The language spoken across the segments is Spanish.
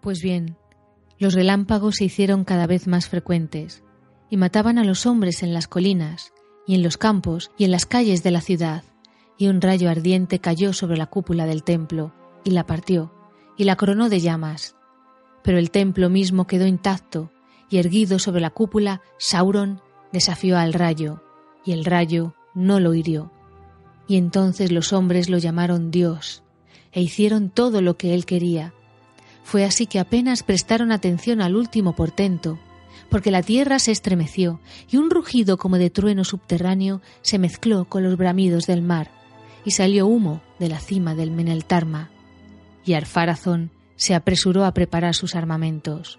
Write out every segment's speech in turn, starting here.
Pues bien, los relámpagos se hicieron cada vez más frecuentes y mataban a los hombres en las colinas y en los campos y en las calles de la ciudad, y un rayo ardiente cayó sobre la cúpula del templo y la partió y la coronó de llamas. Pero el templo mismo quedó intacto y erguido sobre la cúpula, Sauron desafió al rayo y el rayo no lo hirió. Y entonces los hombres lo llamaron Dios e hicieron todo lo que él quería. Fue así que apenas prestaron atención al último portento, porque la tierra se estremeció y un rugido como de trueno subterráneo se mezcló con los bramidos del mar, y salió humo de la cima del Meneltarma. Y Arfarazón se apresuró a preparar sus armamentos.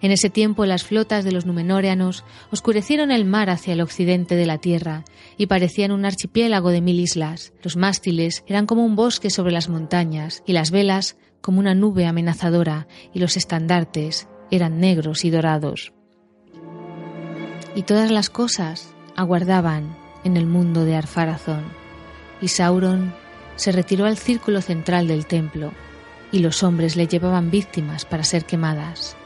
En ese tiempo las flotas de los Númenóreanos oscurecieron el mar hacia el occidente de la tierra y parecían un archipiélago de mil islas. Los mástiles eran como un bosque sobre las montañas y las velas como una nube amenazadora y los estandartes eran negros y dorados. Y todas las cosas aguardaban en el mundo de Arfarazón. Y Sauron se retiró al círculo central del templo y los hombres le llevaban víctimas para ser quemadas.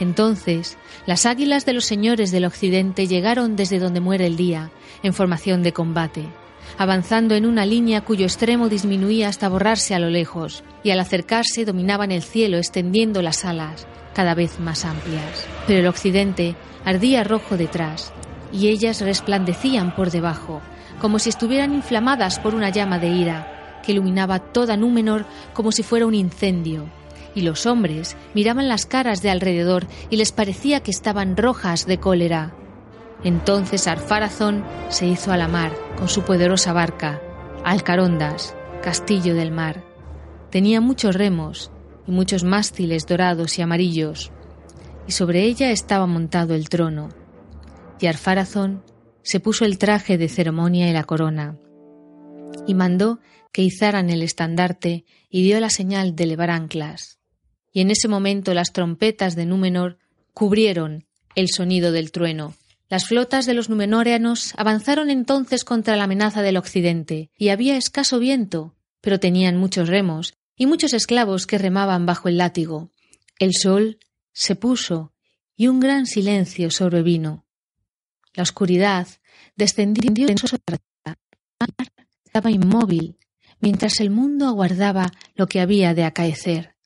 Entonces, las águilas de los señores del occidente llegaron desde donde muere el día, en formación de combate, avanzando en una línea cuyo extremo disminuía hasta borrarse a lo lejos, y al acercarse dominaban el cielo extendiendo las alas, cada vez más amplias. Pero el occidente ardía rojo detrás, y ellas resplandecían por debajo, como si estuvieran inflamadas por una llama de ira, que iluminaba toda Númenor como si fuera un incendio, y los hombres miraban las caras de alrededor y les parecía que estaban rojas de cólera. Entonces Arfarazón se hizo a la mar con su poderosa barca, Alcarondas, castillo del mar. Tenía muchos remos y muchos mástiles dorados y amarillos, y sobre ella estaba montado el trono. Y Arfarazón se puso el traje de ceremonia y la corona, y mandó que izaran el estandarte y dio la señal de levar anclas y en ese momento las trompetas de Númenor cubrieron el sonido del trueno. Las flotas de los Númenóreanos avanzaron entonces contra la amenaza del occidente, y había escaso viento, pero tenían muchos remos y muchos esclavos que remaban bajo el látigo. El sol se puso y un gran silencio sobrevino. La oscuridad descendió en su estaba inmóvil, mientras el mundo aguardaba lo que había de acaecer.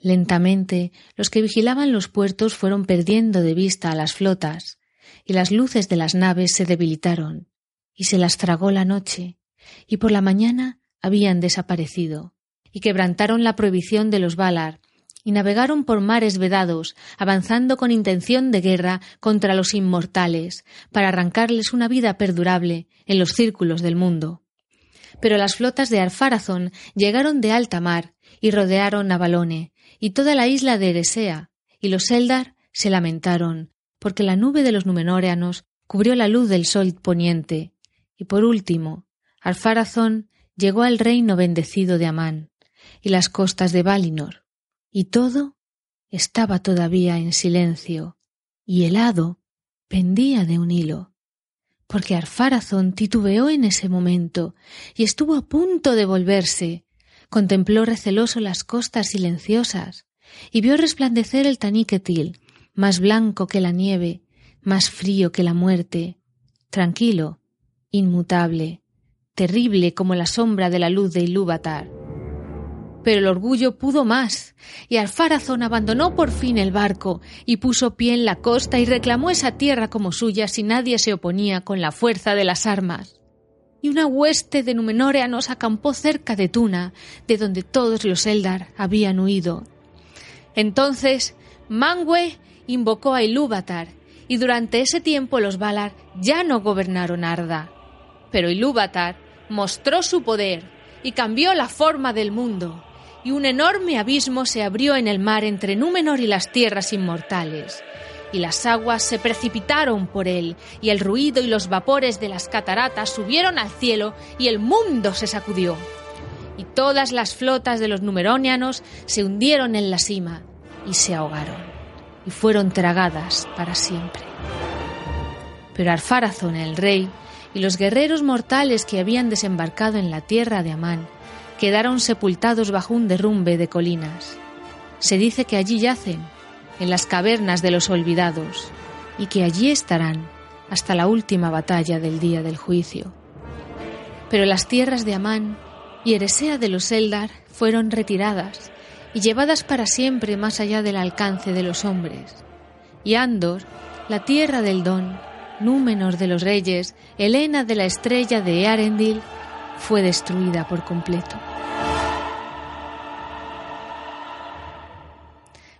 Lentamente los que vigilaban los puertos fueron perdiendo de vista a las flotas, y las luces de las naves se debilitaron, y se las tragó la noche, y por la mañana habían desaparecido, y quebrantaron la prohibición de los Valar, y navegaron por mares vedados, avanzando con intención de guerra contra los inmortales, para arrancarles una vida perdurable en los círculos del mundo. Pero las flotas de Arfarazón llegaron de alta mar y rodearon a Balone, y toda la isla de Eresea, y los Eldar se lamentaron, porque la nube de los Númenóreanos cubrió la luz del sol poniente. Y por último, Arfarazón llegó al reino bendecido de Amán y las costas de Valinor, y todo estaba todavía en silencio, y helado pendía de un hilo, porque Arfarazón titubeó en ese momento y estuvo a punto de volverse, contempló receloso las costas silenciosas y vio resplandecer el Taniquetil, más blanco que la nieve, más frío que la muerte, tranquilo, inmutable, terrible como la sombra de la luz de Ilúvatar. Pero el orgullo pudo más, y Alfarazón abandonó por fin el barco y puso pie en la costa y reclamó esa tierra como suya si nadie se oponía con la fuerza de las armas y una hueste de Númenóreanos acampó cerca de Tuna, de donde todos los Eldar habían huido. Entonces Mangue invocó a Ilúvatar, y durante ese tiempo los Valar ya no gobernaron Arda. Pero Ilúvatar mostró su poder y cambió la forma del mundo, y un enorme abismo se abrió en el mar entre Númenor y las tierras inmortales y las aguas se precipitaron por él, y el ruido y los vapores de las cataratas subieron al cielo, y el mundo se sacudió. Y todas las flotas de los numeronianos se hundieron en la cima, y se ahogaron, y fueron tragadas para siempre. Pero Arfarazón el rey, y los guerreros mortales que habían desembarcado en la tierra de Amán, quedaron sepultados bajo un derrumbe de colinas. Se dice que allí yacen, en las cavernas de los olvidados, y que allí estarán hasta la última batalla del día del juicio. Pero las tierras de Amán y Eresea de los Eldar fueron retiradas y llevadas para siempre más allá del alcance de los hombres. Y Andor, la tierra del Don, Númenor de los reyes, Helena de la estrella de Earendil, fue destruida por completo.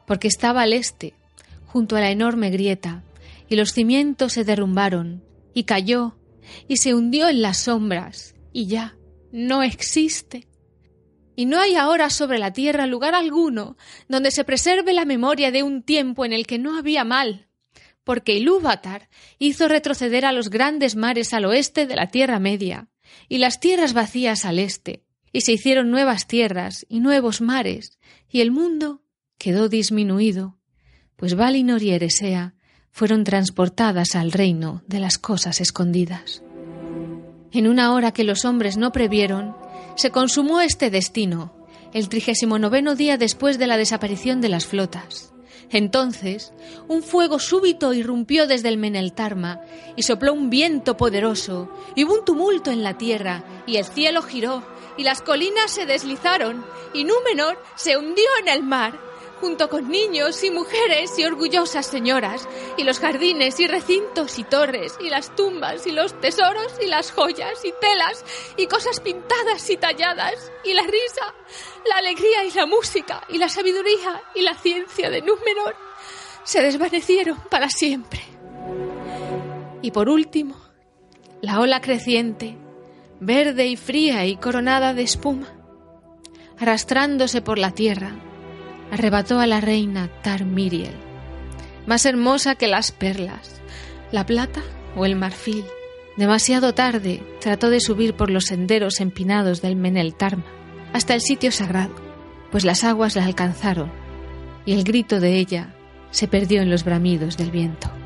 Porque estaba al este, junto a la enorme grieta, y los cimientos se derrumbaron, y cayó, y se hundió en las sombras, y ya no existe. Y no hay ahora sobre la tierra lugar alguno donde se preserve la memoria de un tiempo en el que no había mal, porque Ilúvatar hizo retroceder a los grandes mares al oeste de la Tierra Media, y las tierras vacías al este, y se hicieron nuevas tierras y nuevos mares, y el mundo quedó disminuido, pues Valinor y Eresea fueron transportadas al reino de las cosas escondidas. En una hora que los hombres no previeron, se consumó este destino, el trigésimo noveno día después de la desaparición de las flotas. Entonces, un fuego súbito irrumpió desde el Meneltarma y sopló un viento poderoso, y hubo un tumulto en la tierra, y el cielo giró, y las colinas se deslizaron, y Númenor se hundió en el mar, junto con niños y mujeres y orgullosas señoras, y los jardines y recintos y torres, y las tumbas y los tesoros y las joyas y telas y cosas pintadas y talladas, y la risa, la alegría y la música, y la sabiduría y la ciencia de Númenor se desvanecieron para siempre. Y por último, la ola creciente, verde y fría y coronada de espuma, arrastrándose por la tierra, arrebató a la reina Tar Miriel, más hermosa que las perlas, la plata o el marfil. Demasiado tarde trató de subir por los senderos empinados del Menel Tarma hasta el sitio sagrado, pues las aguas la alcanzaron y el grito de ella se perdió en los bramidos del viento.